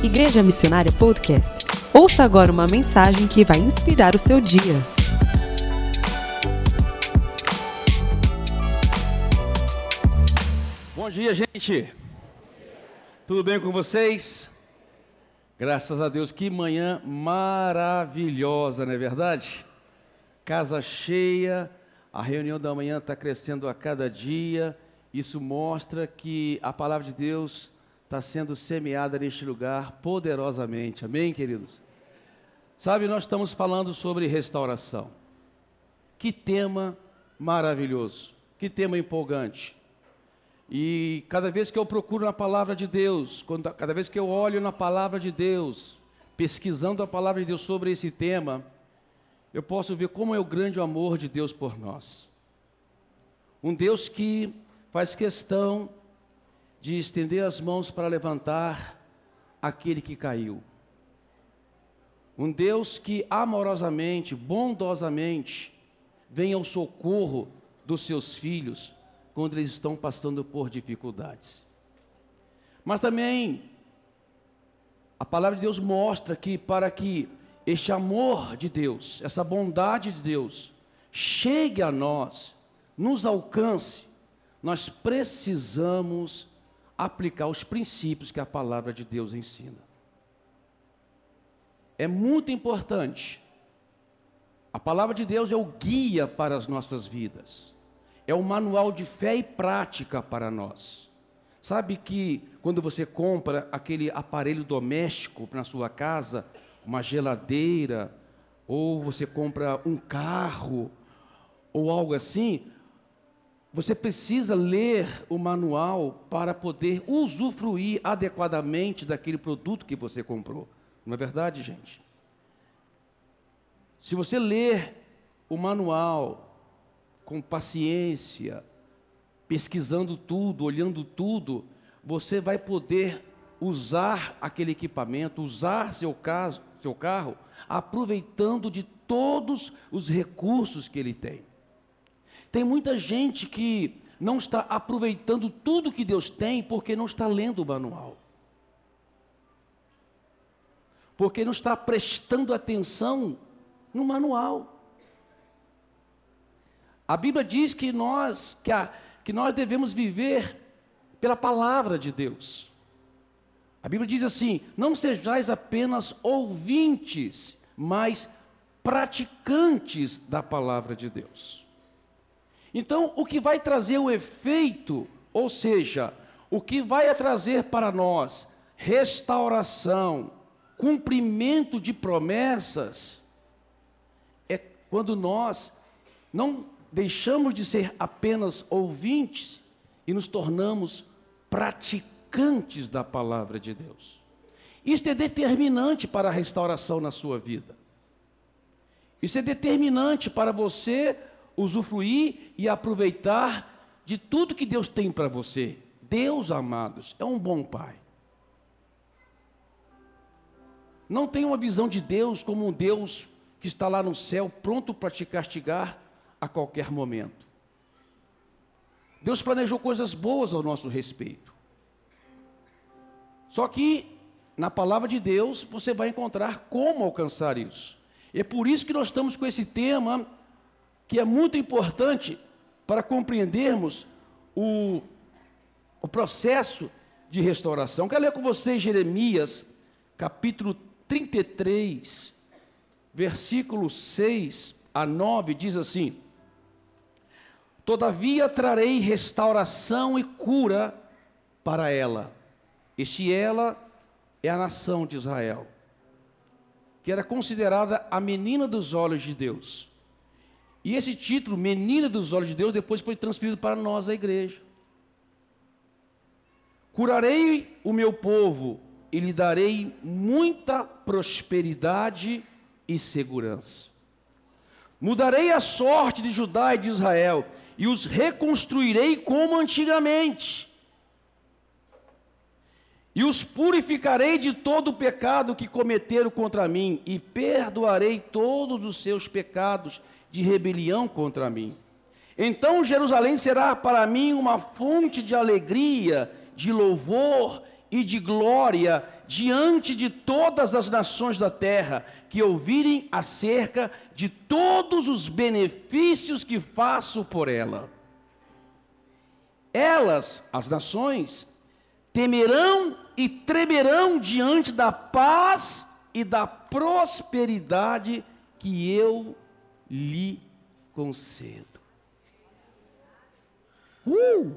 Igreja Missionária Podcast. Ouça agora uma mensagem que vai inspirar o seu dia. Bom dia, gente. Tudo bem com vocês? Graças a Deus, que manhã maravilhosa, não é verdade? Casa cheia, a reunião da manhã está crescendo a cada dia. Isso mostra que a palavra de Deus está sendo semeada neste lugar poderosamente. Amém, queridos? Sabe, nós estamos falando sobre restauração. Que tema maravilhoso, que tema empolgante. E cada vez que eu procuro na palavra de Deus, quando, cada vez que eu olho na palavra de Deus, pesquisando a palavra de Deus sobre esse tema, eu posso ver como é o grande amor de Deus por nós. Um Deus que faz questão de estender as mãos para levantar aquele que caiu. Um Deus que amorosamente, bondosamente, vem ao socorro dos seus filhos quando eles estão passando por dificuldades. Mas também a palavra de Deus mostra que para que este amor de Deus, essa bondade de Deus, chegue a nós, nos alcance, nós precisamos aplicar os princípios que a palavra de Deus ensina. É muito importante. A palavra de Deus é o guia para as nossas vidas, é o manual de fé e prática para nós. Sabe que quando você compra aquele aparelho doméstico na sua casa, uma geladeira, ou você compra um carro, ou algo assim, você precisa ler o manual para poder usufruir adequadamente daquele produto que você comprou. Não é verdade, gente? Se você ler o manual com paciência, pesquisando tudo, olhando tudo, você vai poder usar aquele equipamento, usar seu, caso, seu carro, aproveitando de todos os recursos que ele tem. Tem muita gente que não está aproveitando tudo que Deus tem porque não está lendo o manual. Porque não está prestando atenção no manual. A Bíblia diz que nós, que, a, que nós devemos viver pela palavra de Deus. A Bíblia diz assim: não sejais apenas ouvintes, mas praticantes da palavra de Deus. Então, o que vai trazer o efeito, ou seja, o que vai trazer para nós restauração, cumprimento de promessas, é quando nós não deixamos de ser apenas ouvintes e nos tornamos praticantes da palavra de Deus. Isto é determinante para a restauração na sua vida. Isso é determinante para você usufruir e aproveitar de tudo que Deus tem para você. Deus, amados, é um bom Pai. Não tenha uma visão de Deus como um Deus que está lá no céu, pronto para te castigar a qualquer momento. Deus planejou coisas boas ao nosso respeito. Só que na palavra de Deus você vai encontrar como alcançar isso. É por isso que nós estamos com esse tema que é muito importante para compreendermos o, o processo de restauração. Quero ler com vocês Jeremias, capítulo 33, versículo 6 a 9, diz assim: Todavia trarei restauração e cura para ela. Este ela é a nação de Israel, que era considerada a menina dos olhos de Deus. E esse título, Menina dos Olhos de Deus, depois foi transferido para nós, a igreja. Curarei o meu povo e lhe darei muita prosperidade e segurança. Mudarei a sorte de Judá e de Israel e os reconstruirei como antigamente. E os purificarei de todo o pecado que cometeram contra mim e perdoarei todos os seus pecados de rebelião contra mim. Então Jerusalém será para mim uma fonte de alegria, de louvor e de glória diante de todas as nações da terra que ouvirem acerca de todos os benefícios que faço por ela. Elas, as nações, temerão e tremerão diante da paz e da prosperidade que eu lhe concedo. Uh!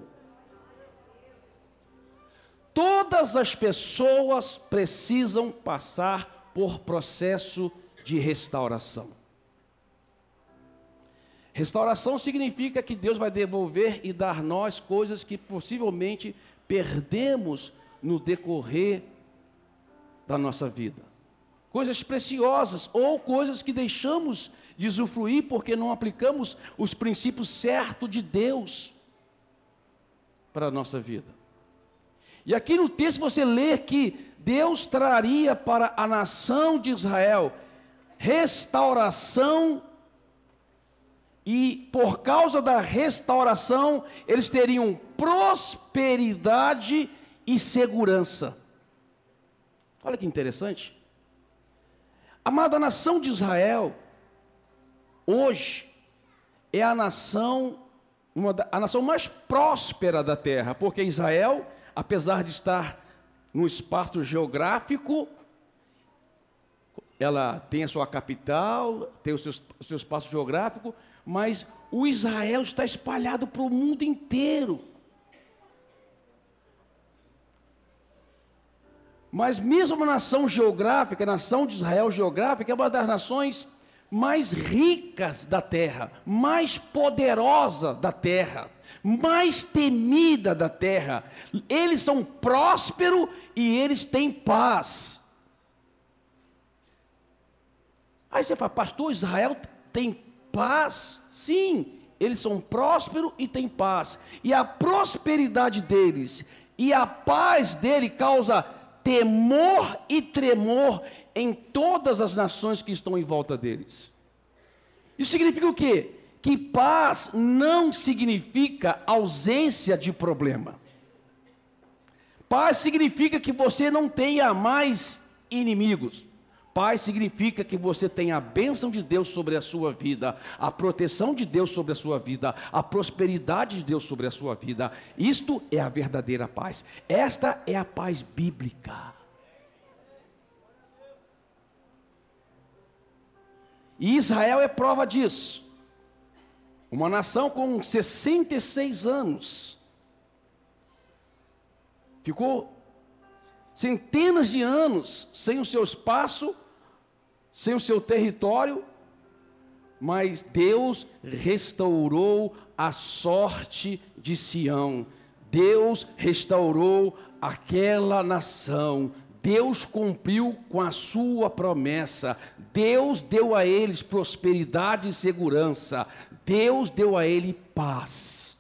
Todas as pessoas precisam passar por processo de restauração. Restauração significa que Deus vai devolver e dar nós coisas que possivelmente perdemos no decorrer da nossa vida. Coisas preciosas ou coisas que deixamos de usufruir porque não aplicamos os princípios certos de Deus para a nossa vida. E aqui no texto você lê que Deus traria para a nação de Israel restauração, e por causa da restauração, eles teriam prosperidade e segurança. Olha que interessante. Amada, a nação de Israel, hoje, é a nação, uma, a nação mais próspera da terra, porque Israel apesar de estar no espaço geográfico, ela tem a sua capital, tem o seu, seu espaço geográfico, mas o Israel está espalhado para o mundo inteiro. Mas mesmo nação geográfica, a nação de Israel geográfica, é uma das nações mais ricas da terra, mais poderosa da terra mais temida da terra. Eles são prósperos e eles têm paz. Aí você fala, pastor, Israel tem paz? Sim, eles são prósperos e têm paz. E a prosperidade deles e a paz dele causa temor e tremor em todas as nações que estão em volta deles. Isso significa o quê? que paz não significa ausência de problema. Paz significa que você não tenha mais inimigos. Paz significa que você tem a bênção de Deus sobre a sua vida, a proteção de Deus sobre a sua vida, a prosperidade de Deus sobre a sua vida. Isto é a verdadeira paz. Esta é a paz bíblica. E Israel é prova disso. Uma nação com 66 anos. Ficou centenas de anos sem o seu espaço, sem o seu território, mas Deus restaurou a sorte de Sião. Deus restaurou aquela nação. Deus cumpriu com a sua promessa. Deus deu a eles prosperidade e segurança. Deus deu a ele paz.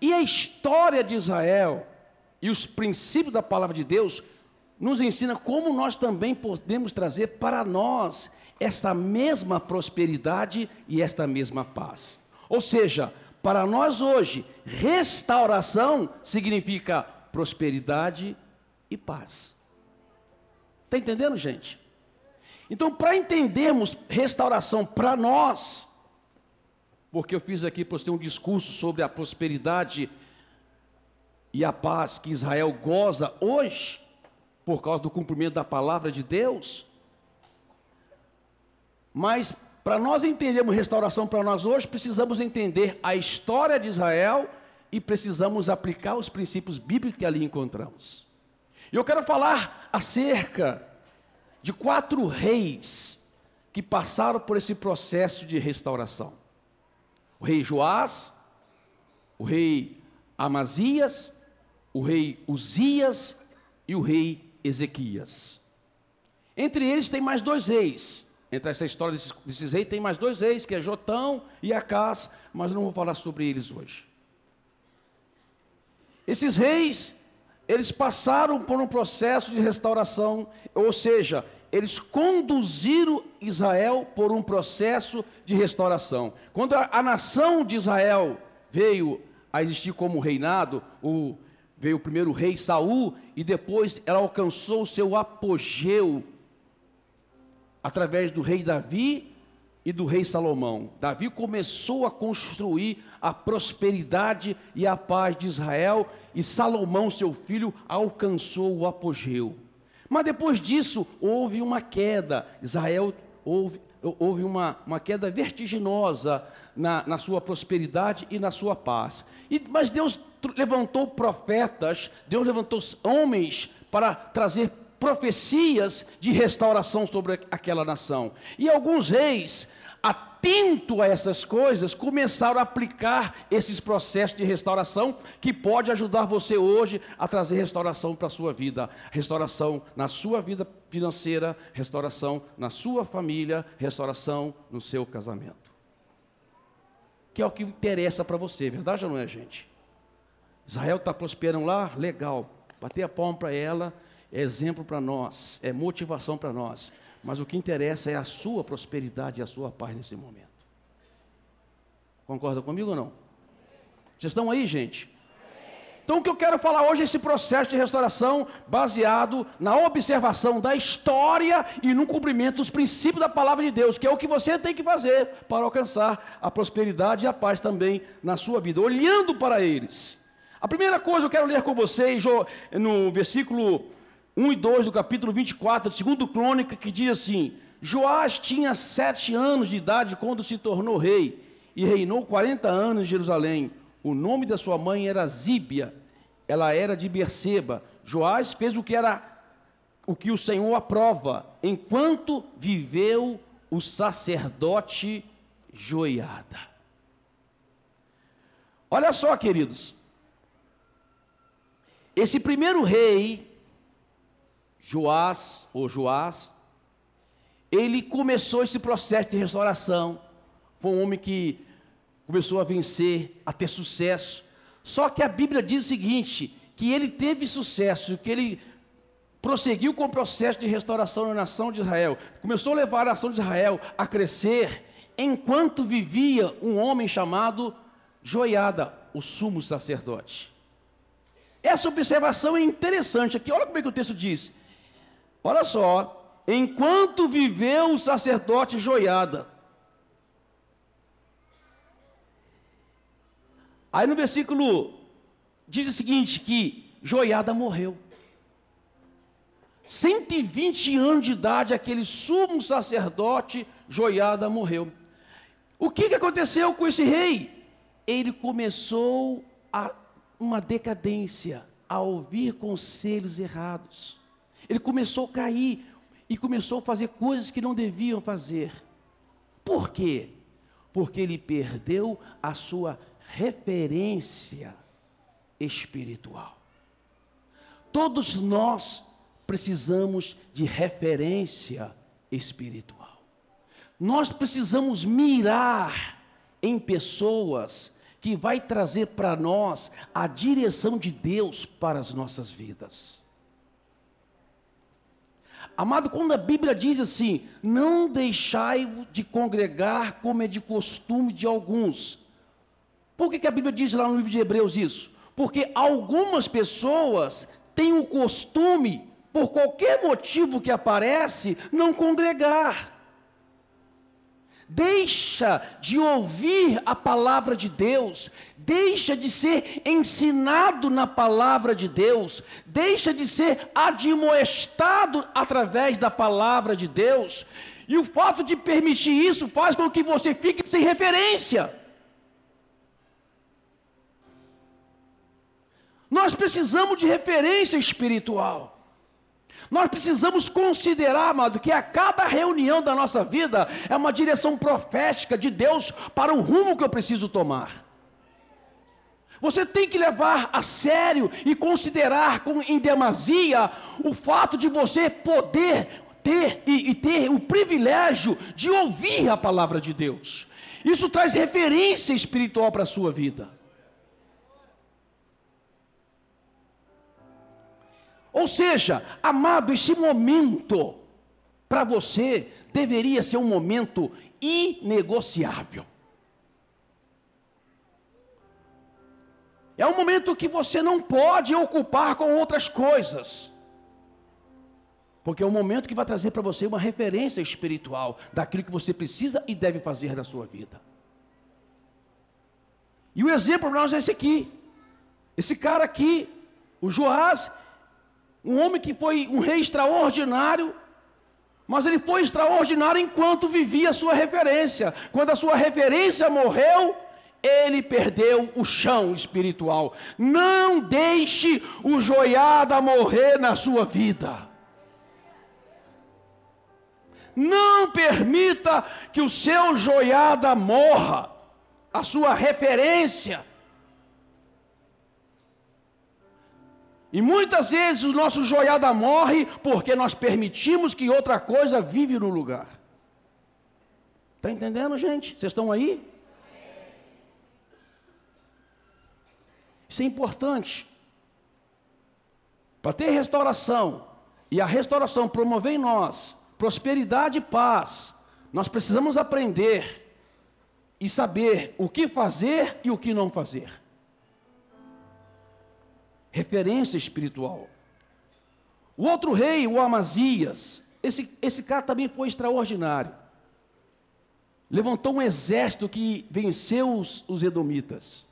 E a história de Israel e os princípios da palavra de Deus nos ensina como nós também podemos trazer para nós essa mesma prosperidade e esta mesma paz. Ou seja, para nós hoje, restauração significa prosperidade e paz. Está entendendo, gente? Então, para entendermos restauração para nós, porque eu fiz aqui para você um discurso sobre a prosperidade e a paz que Israel goza hoje, por causa do cumprimento da palavra de Deus. Mas para nós entendermos restauração para nós hoje, precisamos entender a história de Israel e precisamos aplicar os princípios bíblicos que ali encontramos. E eu quero falar acerca de quatro reis que passaram por esse processo de restauração: o rei Joás, o rei Amazias, o rei Uzias e o rei Ezequias. Entre eles tem mais dois reis. Entre essa história desses, desses reis tem mais dois reis, que é Jotão e Acás, mas não vou falar sobre eles hoje. Esses reis eles passaram por um processo de restauração, ou seja, eles conduziram Israel por um processo de restauração. Quando a, a nação de Israel veio a existir como reinado, o, veio o primeiro rei Saul e depois ela alcançou o seu apogeu através do rei Davi e do rei Salomão. Davi começou a construir a prosperidade e a paz de Israel, e Salomão, seu filho, alcançou o apogeu. Mas depois disso, houve uma queda. Israel houve, houve uma, uma queda vertiginosa na, na sua prosperidade e na sua paz. E, mas Deus levantou profetas, Deus levantou homens para trazer profecias de restauração sobre aquela nação. E alguns reis, atento a essas coisas, começaram a aplicar esses processos de restauração que pode ajudar você hoje a trazer restauração para a sua vida, restauração na sua vida financeira, restauração na sua família, restauração no seu casamento. Que é o que interessa para você, verdade ou não é, gente? Israel está prosperando lá, legal. Bater a palma para ela é exemplo para nós, é motivação para nós. Mas o que interessa é a sua prosperidade e a sua paz nesse momento. Concorda comigo ou não? Vocês estão aí, gente? Então, o que eu quero falar hoje é esse processo de restauração baseado na observação da história e no cumprimento dos princípios da palavra de Deus, que é o que você tem que fazer para alcançar a prosperidade e a paz também na sua vida, olhando para eles. A primeira coisa eu quero ler com vocês no versículo 1 e 2 do capítulo 24, segundo Crônica, que diz assim: Joás tinha sete anos de idade quando se tornou rei e reinou 40 anos em Jerusalém. O nome da sua mãe era Zíbia, ela era de Berseba. Joás fez o que era o que o Senhor aprova, enquanto viveu o sacerdote Joiada. Olha só, queridos. Esse primeiro rei Joás, ou Joás, ele começou esse processo de restauração. Foi um homem que começou a vencer, a ter sucesso. Só que a Bíblia diz o seguinte: que ele teve sucesso, que ele prosseguiu com o processo de restauração na nação de Israel, começou a levar a nação de Israel a crescer, enquanto vivia um homem chamado Joiada, o sumo sacerdote. Essa observação é interessante aqui, olha como é que o texto diz: Olha só, enquanto viveu o sacerdote Joiada. Aí no versículo diz o seguinte: que Joiada morreu. 120 anos de idade, aquele sumo sacerdote Joiada morreu. O que, que aconteceu com esse rei? Ele começou a uma decadência, a ouvir conselhos errados. Ele começou a cair e começou a fazer coisas que não deviam fazer. Por quê? Porque ele perdeu a sua referência espiritual. Todos nós precisamos de referência espiritual. Nós precisamos mirar em pessoas que vai trazer para nós a direção de Deus para as nossas vidas. Amado, quando a Bíblia diz assim: não deixai de congregar como é de costume de alguns. Por que, que a Bíblia diz lá no livro de Hebreus isso? Porque algumas pessoas têm o costume, por qualquer motivo que aparece, não congregar deixa de ouvir a palavra de Deus, deixa de ser ensinado na palavra de Deus, deixa de ser admoestado através da palavra de Deus, e o fato de permitir isso faz com que você fique sem referência. Nós precisamos de referência espiritual. Nós precisamos considerar, amado, que a cada reunião da nossa vida é uma direção profética de Deus para o rumo que eu preciso tomar. Você tem que levar a sério e considerar com em demasia o fato de você poder ter e, e ter o privilégio de ouvir a palavra de Deus. Isso traz referência espiritual para a sua vida. Ou seja, amado, esse momento para você deveria ser um momento inegociável. É um momento que você não pode ocupar com outras coisas. Porque é um momento que vai trazer para você uma referência espiritual daquilo que você precisa e deve fazer na sua vida. E o exemplo para nós é esse aqui. Esse cara aqui, o Joás, um homem que foi um rei extraordinário, mas ele foi extraordinário enquanto vivia a sua referência. Quando a sua referência morreu, ele perdeu o chão espiritual. Não deixe o joiada morrer na sua vida. Não permita que o seu joiada morra, a sua referência. E muitas vezes o nosso joiada morre porque nós permitimos que outra coisa vive no lugar. Está entendendo, gente? Vocês estão aí? Isso é importante. Para ter restauração, e a restauração promover em nós prosperidade e paz, nós precisamos aprender e saber o que fazer e o que não fazer. Referência espiritual. O outro rei, o Amazias, esse, esse cara também foi extraordinário. Levantou um exército que venceu os, os edomitas.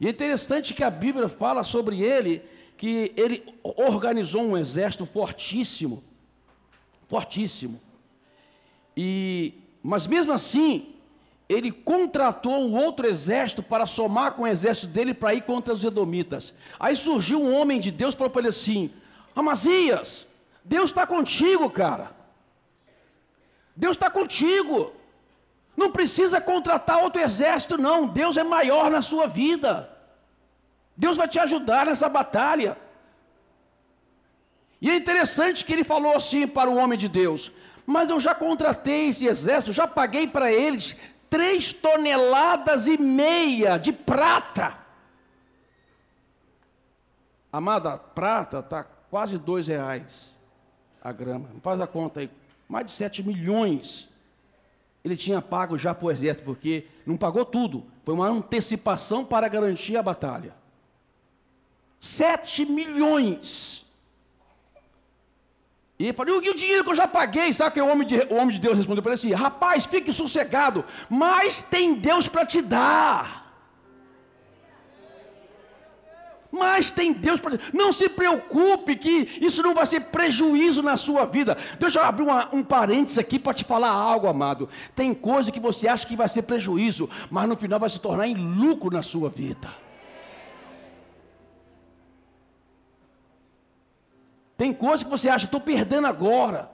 E é interessante que a Bíblia fala sobre ele, que ele organizou um exército fortíssimo, fortíssimo. E, mas mesmo assim, ele contratou um outro exército para somar com o exército dele para ir contra os edomitas. Aí surgiu um homem de Deus para ele assim: Amazias, Deus está contigo, cara. Deus está contigo. Não precisa contratar outro exército, não. Deus é maior na sua vida. Deus vai te ajudar nessa batalha. E é interessante que ele falou assim para o homem de Deus: Mas eu já contratei esse exército, já paguei para eles três toneladas e meia de prata. Amada, a prata está quase dois reais a grama. Faz a conta aí. Mais de sete milhões ele tinha pago já para o exército, porque não pagou tudo. Foi uma antecipação para garantir a batalha. Sete milhões. E falou, e o dinheiro que eu já paguei? Sabe que o homem de, o homem de Deus respondeu para ele assim: Rapaz, fique sossegado, mas tem Deus para te dar. Mas tem Deus para. Não se preocupe que isso não vai ser prejuízo na sua vida. Deixa eu abrir uma, um parênteses aqui para te falar algo, amado. Tem coisa que você acha que vai ser prejuízo, mas no final vai se tornar em lucro na sua vida. Tem coisas que você acha, estou perdendo agora,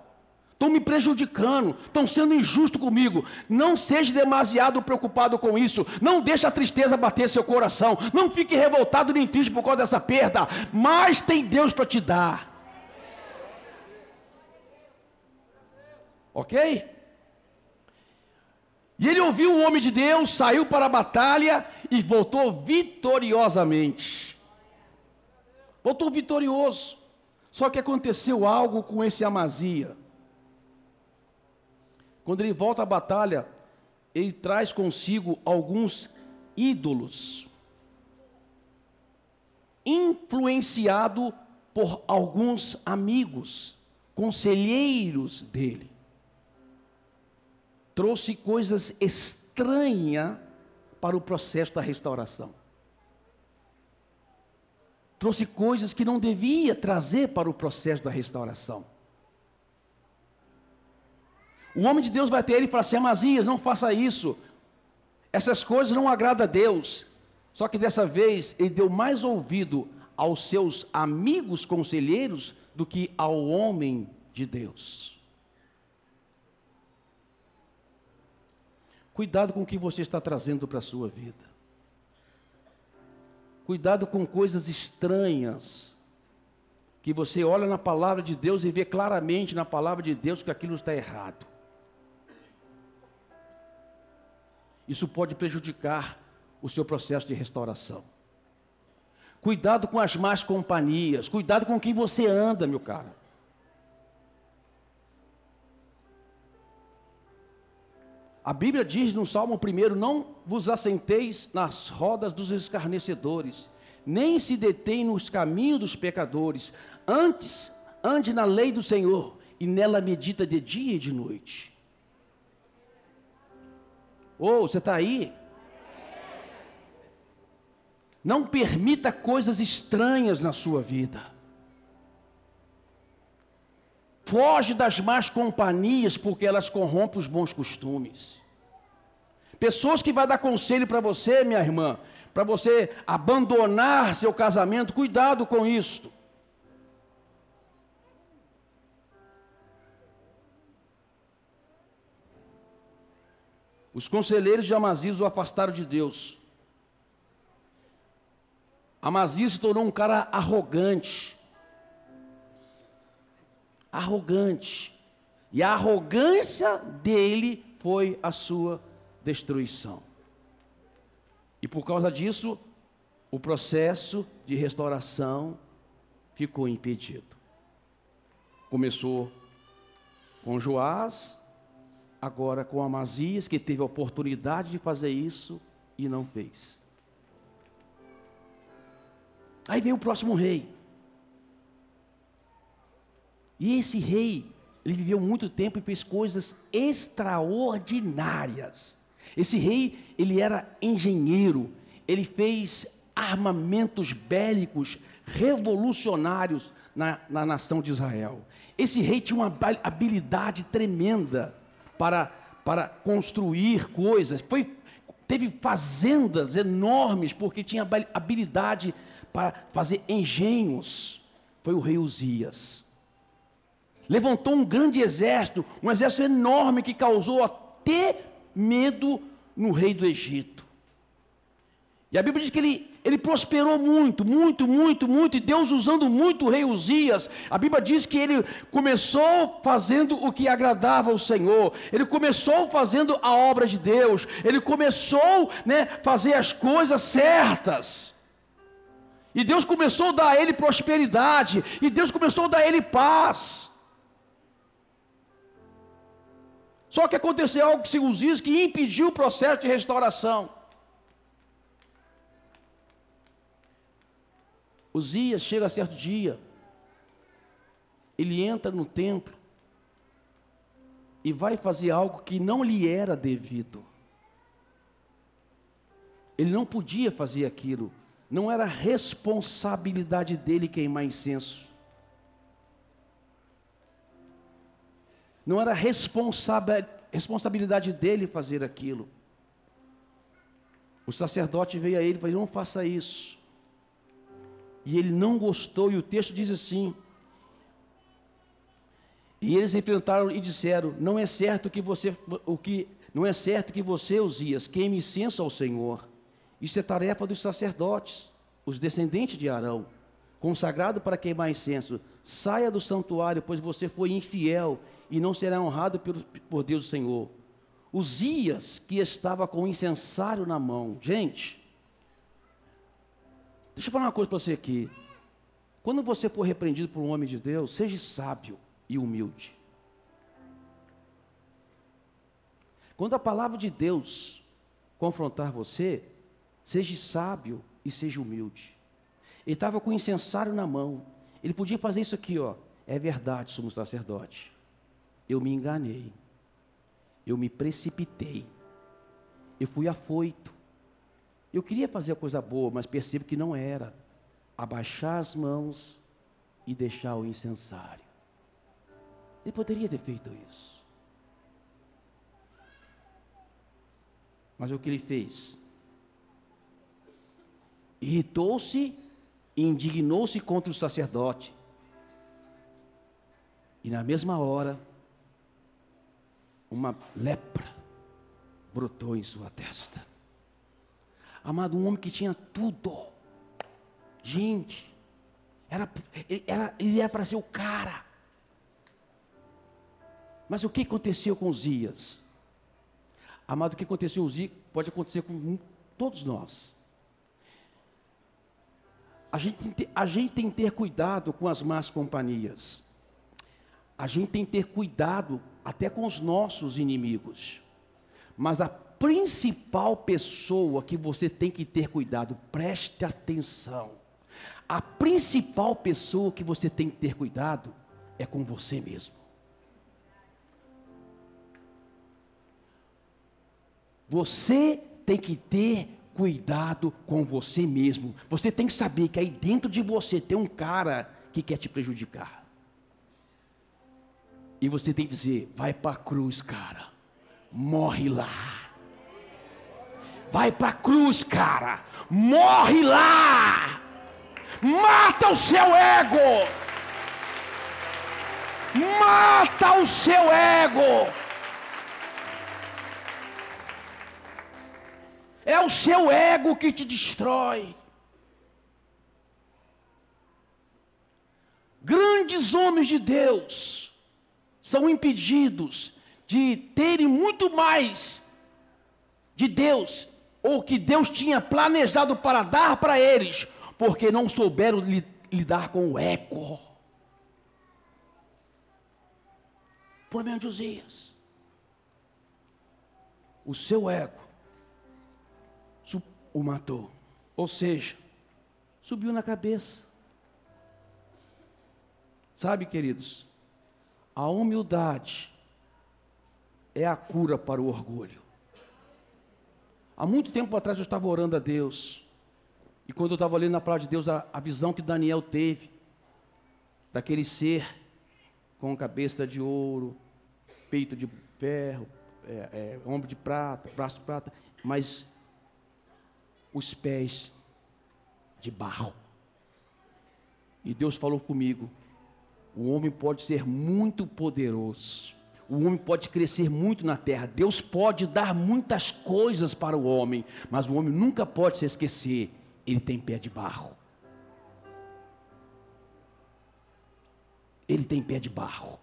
estão me prejudicando, estão sendo injusto comigo. Não seja demasiado preocupado com isso. Não deixe a tristeza bater seu coração. Não fique revoltado nem triste por causa dessa perda. Mas tem Deus para te dar. Ok? E ele ouviu o homem de Deus, saiu para a batalha e voltou vitoriosamente. Voltou vitorioso. Só que aconteceu algo com esse Amazia. Quando ele volta à batalha, ele traz consigo alguns ídolos, influenciado por alguns amigos, conselheiros dele. Trouxe coisas estranhas para o processo da restauração trouxe coisas que não devia trazer para o processo da restauração. O homem de Deus vai ter ele e fala assim: Amazias, não faça isso. Essas coisas não agradam a Deus. Só que dessa vez ele deu mais ouvido aos seus amigos conselheiros do que ao homem de Deus. Cuidado com o que você está trazendo para a sua vida. Cuidado com coisas estranhas. Que você olha na palavra de Deus e vê claramente na palavra de Deus que aquilo está errado. Isso pode prejudicar o seu processo de restauração. Cuidado com as más companhias, cuidado com quem você anda, meu cara. A Bíblia diz no Salmo 1: Não vos assenteis nas rodas dos escarnecedores, nem se detém nos caminhos dos pecadores, antes ande na lei do Senhor, e nela medita de dia e de noite. Ô, oh, você está aí? Não permita coisas estranhas na sua vida. Foge das más companhias, porque elas corrompem os bons costumes. Pessoas que vai dar conselho para você, minha irmã, para você abandonar seu casamento, cuidado com isto. Os conselheiros de Amazias o afastaram de Deus. Amazias se tornou um cara arrogante. Arrogante. E a arrogância dele foi a sua destruição. E por causa disso, o processo de restauração ficou impedido. Começou com Joás, agora com Amazias, que teve a oportunidade de fazer isso e não fez. Aí veio o próximo rei. E esse rei, ele viveu muito tempo e fez coisas extraordinárias. Esse rei, ele era engenheiro, ele fez armamentos bélicos revolucionários na, na nação de Israel. Esse rei tinha uma habilidade tremenda para, para construir coisas. Foi, teve fazendas enormes, porque tinha habilidade para fazer engenhos. Foi o rei Uzias. Levantou um grande exército, um exército enorme que causou até medo no rei do Egito. E a Bíblia diz que ele ele prosperou muito, muito, muito, muito, e Deus usando muito o rei Uzias. A Bíblia diz que ele começou fazendo o que agradava ao Senhor, ele começou fazendo a obra de Deus, ele começou né, fazer as coisas certas. E Deus começou a dar a ele prosperidade, e Deus começou a dar a ele paz. Só que aconteceu algo que se Uzias que impediu o processo de restauração. Uzias chega a certo dia, ele entra no templo e vai fazer algo que não lhe era devido. Ele não podia fazer aquilo, não era responsabilidade dele queimar incenso. Não era responsabilidade dele fazer aquilo. O sacerdote veio a ele e falou: Não faça isso e ele não gostou, e o texto diz assim: E eles enfrentaram e disseram: Não é certo que você o que não é certo que você, Uzias, queime incenso ao Senhor. Isso é tarefa dos sacerdotes, os descendentes de Arão, consagrado para queimar incenso. Saia do santuário, pois você foi infiel e não será honrado por, por Deus o Senhor. Uzias, que estava com o incensário na mão, gente, Deixa eu falar uma coisa para você aqui. Quando você for repreendido por um homem de Deus, seja sábio e humilde. Quando a palavra de Deus confrontar você, seja sábio e seja humilde. Ele estava com o incensário na mão. Ele podia fazer isso aqui, ó. É verdade, somos sacerdote. Eu me enganei. Eu me precipitei. Eu fui afoito. Eu queria fazer a coisa boa, mas percebo que não era. Abaixar as mãos e deixar o incensário. Ele poderia ter feito isso. Mas o que ele fez? Irritou-se e indignou-se contra o sacerdote. E na mesma hora, uma lepra brotou em sua testa. Amado, um homem que tinha tudo. Gente, era, era, ele era para ser o cara. Mas o que aconteceu com os dias? Amado, o que aconteceu com os dias pode acontecer com todos nós. A gente, a gente tem que ter cuidado com as más companhias. A gente tem que ter cuidado até com os nossos inimigos. Mas a principal pessoa que você tem que ter cuidado, preste atenção. A principal pessoa que você tem que ter cuidado é com você mesmo. Você tem que ter cuidado com você mesmo. Você tem que saber que aí dentro de você tem um cara que quer te prejudicar. E você tem que dizer: vai para a cruz, cara. Morre lá. Vai para a cruz, cara. Morre lá. Mata o seu ego. Mata o seu ego. É o seu ego que te destrói. Grandes homens de Deus são impedidos de terem muito mais de Deus, ou que Deus tinha planejado para dar para eles, porque não souberam li, lidar com o ego. Problema de Josias. O seu ego o matou. Ou seja, subiu na cabeça. Sabe, queridos, a humildade é a cura para o orgulho. Há muito tempo atrás eu estava orando a Deus, e quando eu estava lendo na palavra de Deus, a, a visão que Daniel teve, daquele ser com cabeça de ouro, peito de ferro, é, é, ombro de prata, braço de prata, mas os pés de barro. E Deus falou comigo: o homem pode ser muito poderoso, o homem pode crescer muito na terra, Deus pode dar muitas coisas para o homem, mas o homem nunca pode se esquecer: ele tem pé de barro. Ele tem pé de barro.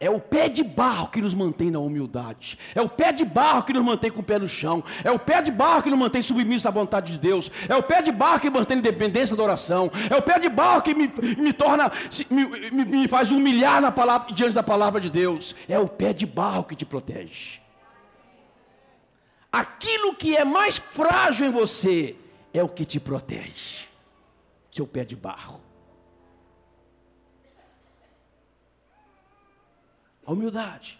É o pé de barro que nos mantém na humildade. É o pé de barro que nos mantém com o pé no chão. É o pé de barro que nos mantém submissos à vontade de Deus. É o pé de barro que mantém independência da oração. É o pé de barro que me, me torna, me, me, me faz humilhar na palavra, diante da palavra de Deus. É o pé de barro que te protege. Aquilo que é mais frágil em você é o que te protege. Seu pé de barro. A humildade.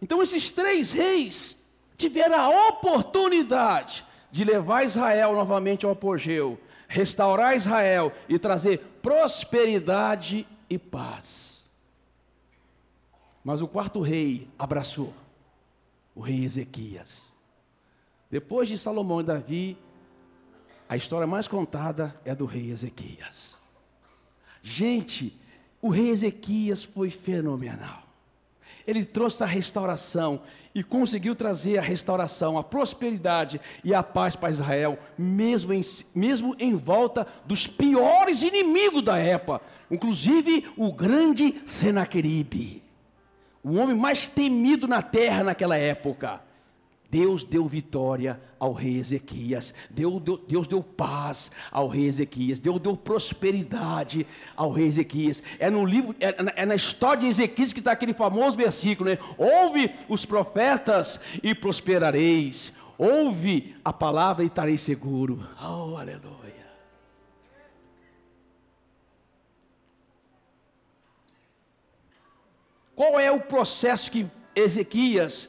Então esses três reis tiveram a oportunidade de levar Israel novamente ao apogeu, restaurar Israel e trazer prosperidade e paz. Mas o quarto rei abraçou, o rei Ezequias. Depois de Salomão e Davi, a história mais contada é do rei Ezequias. Gente, o rei Ezequias foi fenomenal. Ele trouxe a restauração e conseguiu trazer a restauração, a prosperidade e a paz para Israel, mesmo em, mesmo em volta dos piores inimigos da época, inclusive o grande Senaqueribe, o homem mais temido na terra naquela época. Deus deu vitória ao rei Ezequias, Deus deu, Deus deu paz ao rei Ezequias, Deus deu prosperidade ao rei Ezequias. É no livro, é, é na história de Ezequias que está aquele famoso versículo, né? Ouve os profetas e prosperareis. Ouve a palavra e estareis seguro. Oh, aleluia. Qual é o processo que Ezequias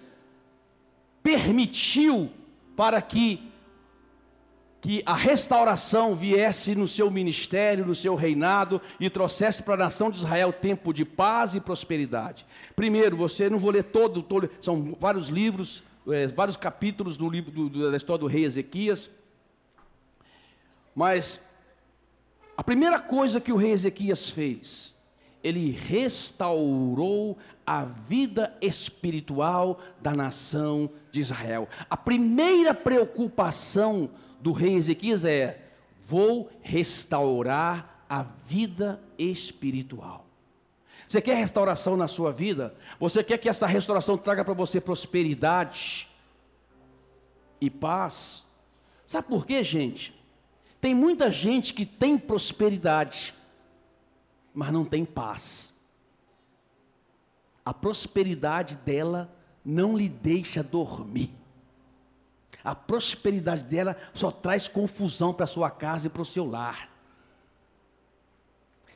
permitiu para que que a restauração viesse no seu ministério, no seu reinado e trouxesse para a nação de Israel tempo de paz e prosperidade. Primeiro, você não vou ler todo, todo são vários livros, é, vários capítulos do livro do, da história do rei Ezequias. Mas a primeira coisa que o rei Ezequias fez, ele restaurou a vida espiritual da nação de Israel. A primeira preocupação do rei Ezequias é: vou restaurar a vida espiritual. Você quer restauração na sua vida? Você quer que essa restauração traga para você prosperidade e paz? Sabe por quê, gente? Tem muita gente que tem prosperidade, mas não tem paz a prosperidade dela não lhe deixa dormir. A prosperidade dela só traz confusão para sua casa e para o seu lar.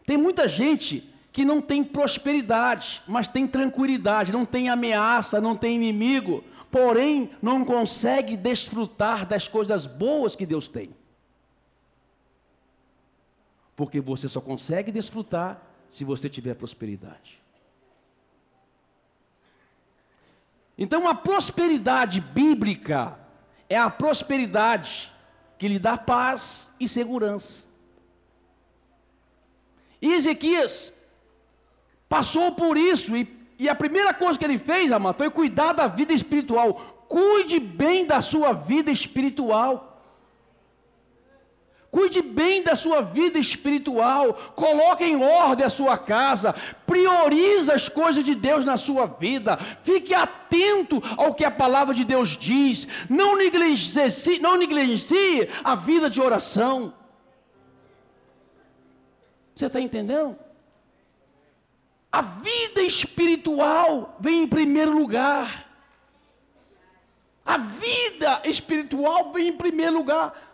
Tem muita gente que não tem prosperidade, mas tem tranquilidade, não tem ameaça, não tem inimigo, porém não consegue desfrutar das coisas boas que Deus tem. Porque você só consegue desfrutar se você tiver prosperidade. Então, a prosperidade bíblica é a prosperidade que lhe dá paz e segurança. E Ezequias passou por isso, e, e, a primeira coisa que ele fez, amado, foi cuidar da vida espiritual. Cuide bem da sua vida espiritual. Cuide bem da sua vida espiritual, coloque em ordem a sua casa, priorize as coisas de Deus na sua vida, fique atento ao que a palavra de Deus diz, não negligencie, não negligencie a vida de oração. Você está entendendo? A vida espiritual vem em primeiro lugar. A vida espiritual vem em primeiro lugar.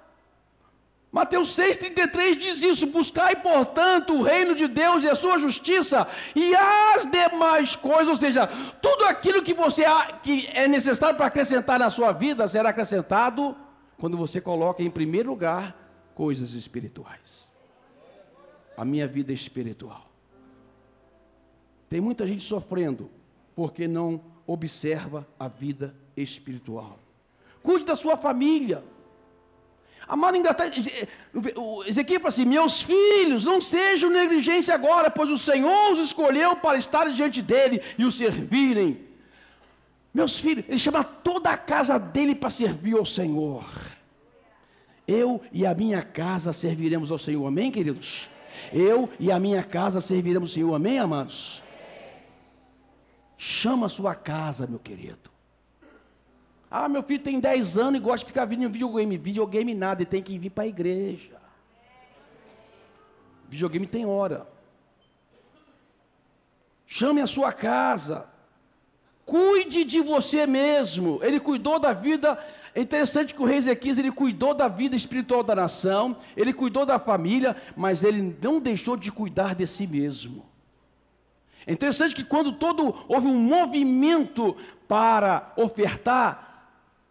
Mateus 6,33 diz isso: buscai, portanto, o reino de Deus e a sua justiça, e as demais coisas, ou seja, tudo aquilo que você que é necessário para acrescentar na sua vida será acrescentado quando você coloca em primeiro lugar coisas espirituais. A minha vida espiritual. Tem muita gente sofrendo porque não observa a vida espiritual. Cuide da sua família. Amado, Ezequiel fala assim: Meus filhos, não sejam negligentes agora, pois o Senhor os escolheu para estar diante dele e o servirem. Meus filhos, ele chama toda a casa dele para servir ao Senhor. Eu e a minha casa serviremos ao Senhor, amém, queridos? Eu e a minha casa serviremos ao Senhor, amém, amados? Chama a sua casa, meu querido. Ah, meu filho tem 10 anos e gosta de ficar vindo em videogame. Videogame nada, ele tem que vir para a igreja. Videogame tem hora. Chame a sua casa. Cuide de você mesmo. Ele cuidou da vida. É interessante que o rei Ezequias, ele cuidou da vida espiritual da nação, ele cuidou da família, mas ele não deixou de cuidar de si mesmo. É interessante que quando todo houve um movimento para ofertar,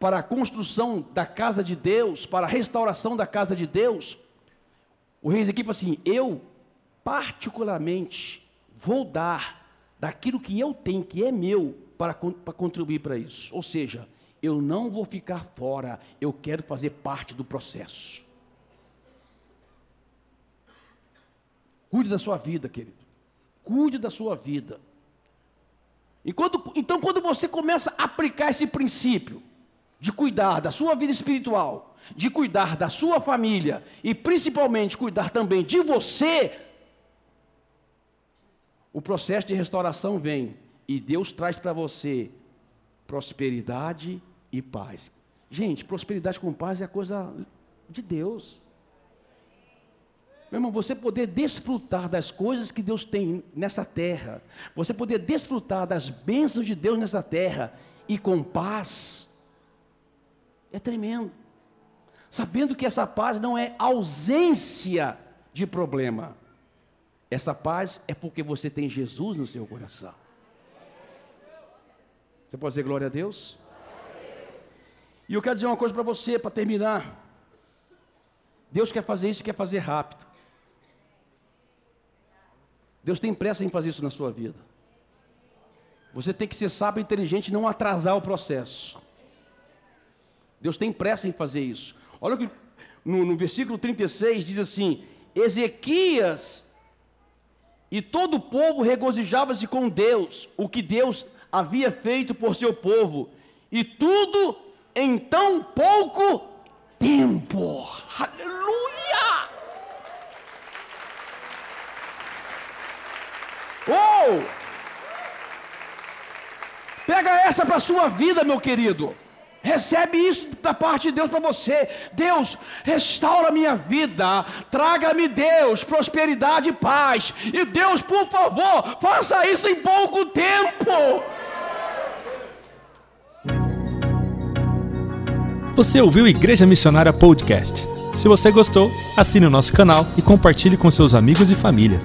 para a construção da casa de Deus, para a restauração da casa de Deus, o rei Ezequiel falou assim: Eu, particularmente, vou dar daquilo que eu tenho, que é meu, para, para contribuir para isso. Ou seja, eu não vou ficar fora, eu quero fazer parte do processo. Cuide da sua vida, querido. Cuide da sua vida. Quando, então, quando você começa a aplicar esse princípio, de cuidar da sua vida espiritual, de cuidar da sua família e principalmente cuidar também de você, o processo de restauração vem e Deus traz para você prosperidade e paz. Gente, prosperidade com paz é a coisa de Deus. Meu irmão, você poder desfrutar das coisas que Deus tem nessa terra, você poder desfrutar das bênçãos de Deus nessa terra e com paz, é tremendo. Sabendo que essa paz não é ausência de problema. Essa paz é porque você tem Jesus no seu coração. Você pode dizer glória a Deus? E eu quero dizer uma coisa para você, para terminar. Deus quer fazer isso, quer fazer rápido. Deus tem pressa em fazer isso na sua vida. Você tem que ser sábio e inteligente e não atrasar o processo. Deus tem pressa em fazer isso. Olha que no, no versículo 36 diz assim: Ezequias e todo o povo regozijava-se com Deus, o que Deus havia feito por seu povo, e tudo em tão pouco tempo. Aleluia! Oh! Pega essa para sua vida, meu querido. Recebe isso da parte de Deus para você. Deus, restaura minha vida. Traga-me, Deus, prosperidade e paz. E Deus, por favor, faça isso em pouco tempo. Você ouviu Igreja Missionária Podcast? Se você gostou, assine o nosso canal e compartilhe com seus amigos e família.